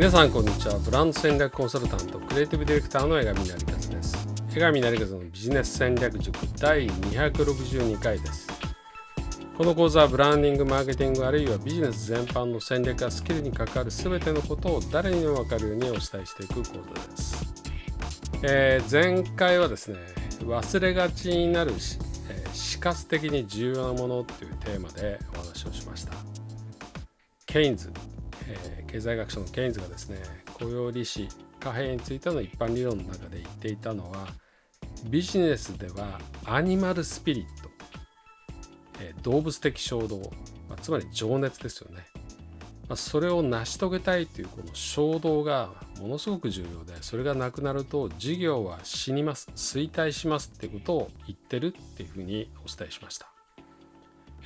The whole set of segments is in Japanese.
皆さんこんにちは。ブランド戦略コンサルタントクリエイティブディレクターの江上成和です。江上成和のビジネス戦略塾第262回です。この講座はブランディングマーケティングあるいはビジネス全般の戦略やスキルに関わる全てのことを誰にも分かるようにお伝えしていく講座です、えー、前回はですね忘れがちになるし、え、死活的に重要なものというテーマでお話をしました。ケインズ。え、経済学者のケインズがですね雇用利子貨幣についての一般理論の中で言っていたのはビジネスではアニマルスピリット、え、動物的衝動、ま、つまり情熱ですよね、ま、それを成し遂げたいというこの衝動がものすごく重要でそれがなくなると事業は死にます衰退しますってことを言ってるっていうふうにお伝えしました。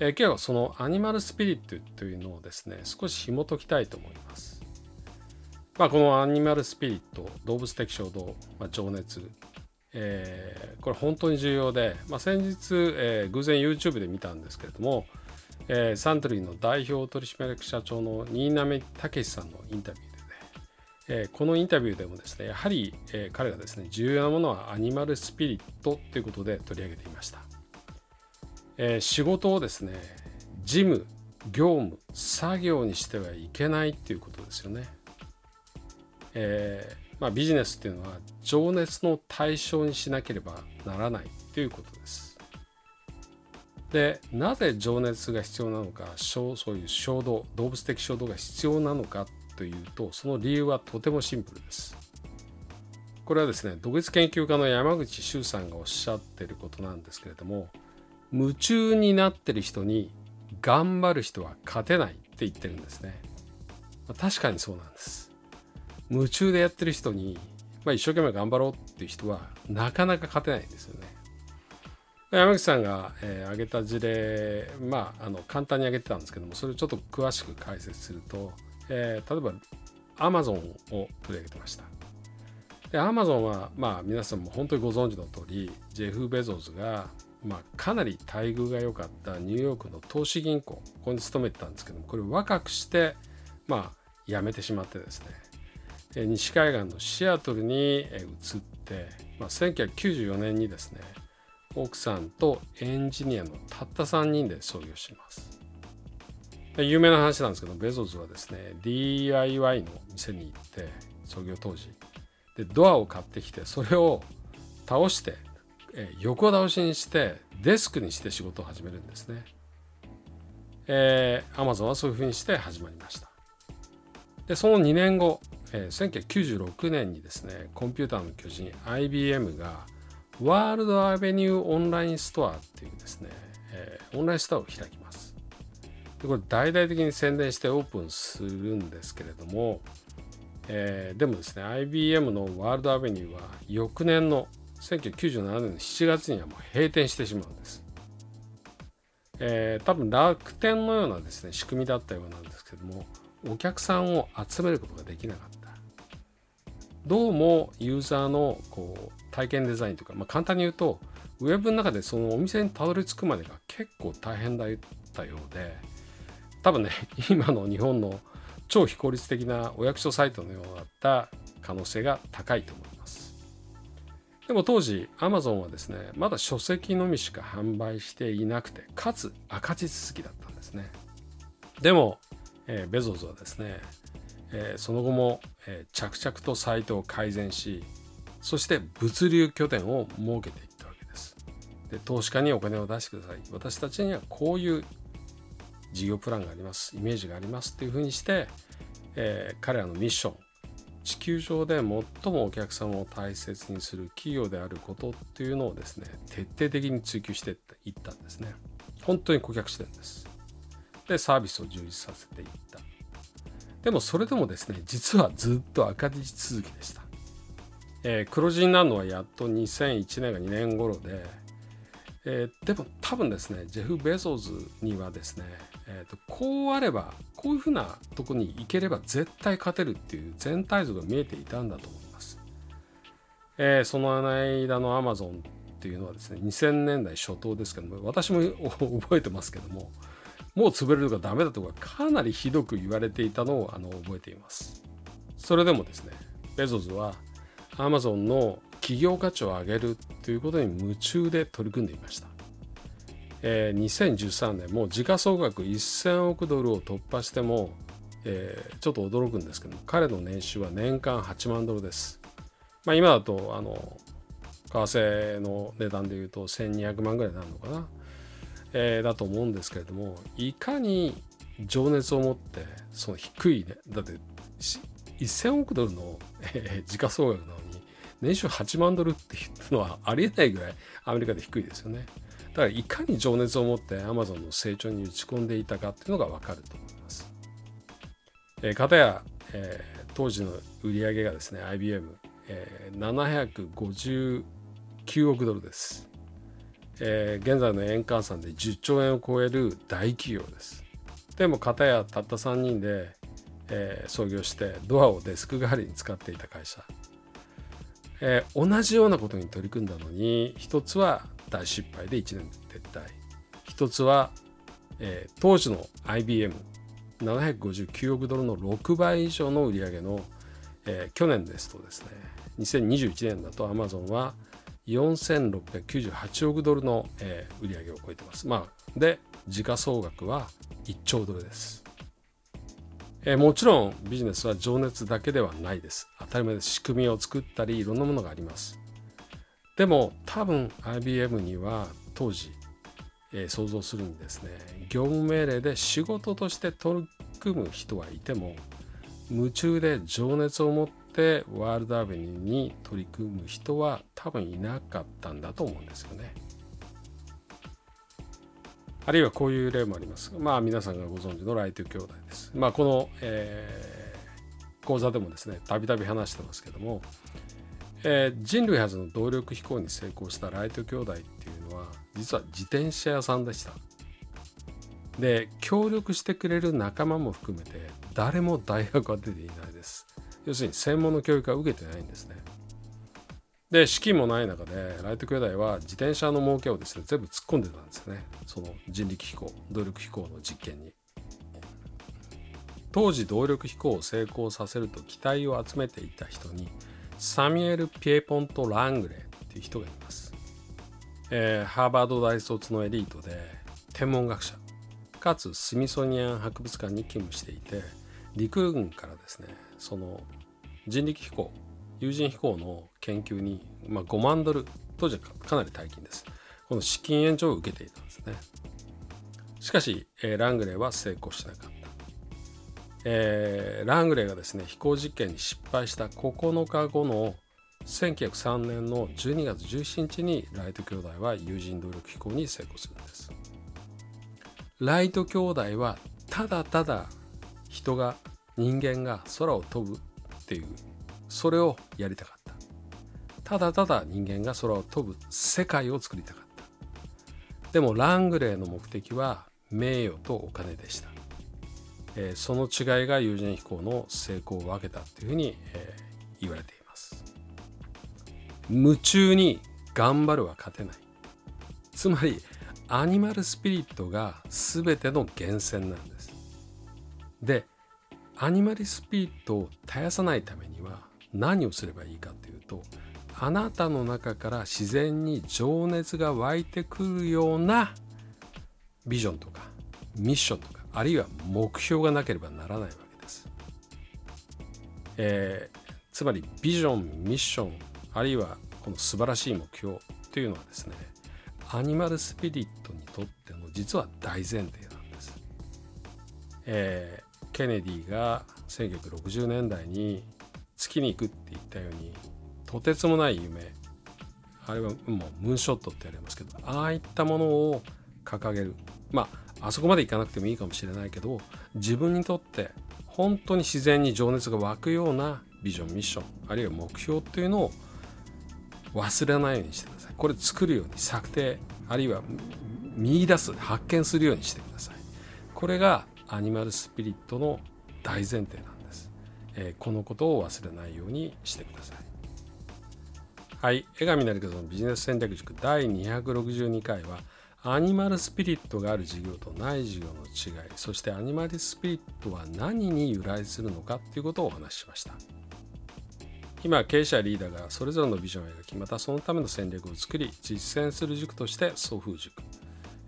えー、今日はそのアニマルスピリットというのをですね少し紐解きたいと思います。まあ、このアニマルスピリット動物的衝動、まあ、情熱、えー、これ本当に重要で、まあ、先日、えー、偶然 YouTube で見たんですけれども、えー、サントリーの代表取締役社長の新浪武さんのインタビューでね、えー、このインタビューでもですねやはり、えー、彼がですね重要なものはアニマルスピリットということで取り上げていました。えー、仕事をですね事務業務作業にしてはいけないっていうことですよね。えーまあ、ビジネスっていうのは情熱の対象にしなければならないということです。でなぜ情熱が必要なのかそういう衝動動物的衝動が必要なのかというとその理由はとてもシンプルです。これはですね独立研究家の山口周さんがおっしゃってることなんですけれども夢中になってる人に頑張る人は勝てないって言ってるんですね。まあ、確かにそうなんです。夢中でやってる人に、まあ、一生懸命頑張ろうっていう人はなかなか勝てないんですよね。山口さんが、えー、挙げた事例、まあ、あの簡単に挙げてたんですけどもそれをちょっと詳しく解説すると、えー、例えばアマゾンを取り上げてました。でアマゾンは、まあ、皆さんも本当にご存知の通りジェフ・ベゾスがまあ、かなり待遇が良かったニューヨークの投資銀行ここに勤めてたんですけどもこれ若くしてまあ辞めてしまってですね西海岸のシアトルに移って、まあ、1994年にですね奥さんとエンジニアのたった3人で創業します。有名な話なんですけどベゾスはですね DIY の店に行って創業当時。でドアを買ってきてそれを倒してえ横倒しにしてデスクにして仕事を始めるんですね。えー、Amazon はそういうふうにして始まりました。で、その2年後、えー、1996年にですね、コンピューターの巨人 IBM がワールドアベニューオンラインストアっていうですね、えー、オンラインストアを開きます。でこれ大々的に宣伝してオープンするんですけれども、えー、でもですね IBM のワールドアベニューは翌年の1997年の7月にはもう閉店してしまうんです。えー、多分楽天のようなですね仕組みだったようなんですけどもお客さんを集めることができなかったどうもユーザーのこう体験デザインとか、まあ、簡単に言うとウェブの中でそのお店にたどり着くまでが結構大変だったようで多分ね 今の日本の超非効率的なお役所サイトのようだった可能性が高いと思います。でも当時アマゾンはですねまだ書籍のみしか販売していなくてかつ赤字続きだったんですね。でも、えー、ベゾスはですね、えー、その後も、えー、着々とサイトを改善しそして物流拠点を設けていったわけです。で投資家にお金を出してください。私たちにはこういう事業プランがありますイメージがありますっていうふうにして、えー、彼らのミッション地球上で最もお客様を大切にする企業であることっていうのをですね徹底的に追求していったんですね。本当に顧客視点です。でサービスを充実させていった。でもそれでもですね実はずっと赤字続きでした、えー、黒字になるのはやっと2001年が2年頃でえー、でも多分ですねジェフ・ベゾーズにはですね、えーと、こうあればこういうふうなとこに行ければ絶対勝てるっていう全体像が見えていたんだと思います、えー、その間のアマゾンっていうのはですね2000年代初頭ですけども私も覚えてますけどももう潰れるとかダメだとかかなりひどく言われていたのをあの覚えています。それでもですねベゾスはアマゾンの企業価値を上げるということに夢中で取り組んでいました、えー、2013年も時価総額1000億ドルを突破しても、えー、ちょっと驚くんですけど彼の年収は年間8万ドルです、まあ、今だとあの為替の値段でいうと1200万ぐらいになるのかな、えー、だと思うんですけれどもいかに情熱を持ってその低いねだって1000億ドルの、えー、時価総額なの年収8万ドルっていうのはありえないぐらいアメリカで低いですよね。だからいかに情熱を持ってアマゾンの成長に打ち込んでいたかっていうのがわかると思います、えー、かや、えー、当時の売り上げがですね IBM、えー、759億ドルです、えー、現在の円換算で10兆円を超える大企業です。でも片やたった3人で、えー、創業してドアをデスク代わりに使っていた会社、えー、同じようなことに取り組んだのに一つは大失敗で1年撤退一つは、えー、当時の IBM759 億ドルの6倍以上の売り上げの、えー、去年ですとですね2021年だとアマゾンは4698億ドルの、えー、売り上げを超えてます。まあ、で時価総額は1兆ドルです、えー、もちろんビジネスは情熱だけではないです。当たり前です。仕組みを作ったりいろんなものがあります。でも多分 IBM には当時、えー、想像するにですね。業務命令で仕事として取り組む人はいても夢中で情熱を持ってワールドアベニューに取り組む人は多分いなかったんだと思うんですよね。あるいはこういう例もあります。まあ皆さんがご存知のライト兄弟です。まあこの、えー、講座でもですね、たびたび話してますけども、えー、人類初の動力飛行に成功したライト兄弟っていうのは、実は自転車屋さんでした。で、協力してくれる仲間も含めて、誰も大学は出ていないです。要するに専門の教育は受けてないんですね。で資金もない中でライト兄弟は自転車の儲けをですね全部突っ込んでたんですね。その人力飛行動力飛行の実験に。当時動力飛行を成功させると期待を集めていた人にサミュエル・ピエポント・ラングレーっていう人がいます、えー、ハーバード大卒のエリートで天文学者かつスミソニアン博物館に勤務していて陸軍からですねその人力飛行有人飛行の研究に、まあ、5万ドル当時はかなり大金です。この資金援助を受けていたんですね。しかし、えー、ラングレーは成功しなかった、えー、ラングレーがですね飛行実験に失敗した9日後の1903年の12月17日にライト兄弟は有人動力飛行に成功するんです。ライト兄弟はただただ人が人間が空を飛ぶっていうそれをやりたかった。ただただ人間が空を飛ぶ世界を作りたかった。でもラングレーの目的は名誉とお金でした、えー、その違いが有人飛行の成功を分けたというふうに、えー、言われています。夢中に頑張るは勝てない。つまりアニマルスピリットが全ての源泉なんです。でアニマルスピリットを絶やさないためには何をすればいいかというとあなたの中から自然に情熱が湧いてくるようなビジョンとかミッションとかあるいは目標がなければならないわけです。えー、つまりビジョンミッションあるいはこの素晴らしい目標というのはですねアニマルスピリットにとっての実は大前提なんです。えー、ケネディが1960年代に月に行くって言ったようにとてつもない夢。あれはもうムーンショットって言われますけどああいったものを掲げる。まああそこまでいかなくてもいいかもしれないけど自分にとって本当に自然に情熱が湧くようなビジョンミッションあるいは目標っていうのを忘れないようにしてください。これ作るように策定あるいは見出す発見するようにしてください。これがアニマルスピリットの大前提なんです。えー、このことを忘れないようにしてください。はい、江上成和のビジネス戦略塾第262回はアニマルスピリットがある授業とない授業の違いそしてアニマルスピリットは何に由来するのかということをお話ししました。今経営者リーダーがそれぞれのビジョンを描きまたそのための戦略を作り実践する塾として送風塾、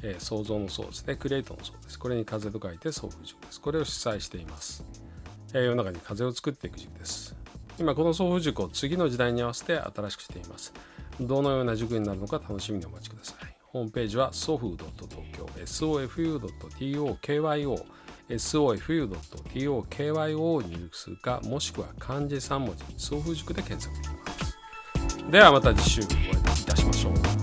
え、創造の層ですね。クリエイトの層です。これに風と書いて送風塾です。これを主催しています、世の中に風を作っていく塾です。今この送風塾を次の時代に合わせて新しくしています。どのような塾になるのか楽しみにお待ちください。ホームページは sofu.tokyo sofu.tokyo sofu.tokyo を入力するかもしくは漢字3文字送風塾で検索できます。ではまた次週お会いいたしましょう。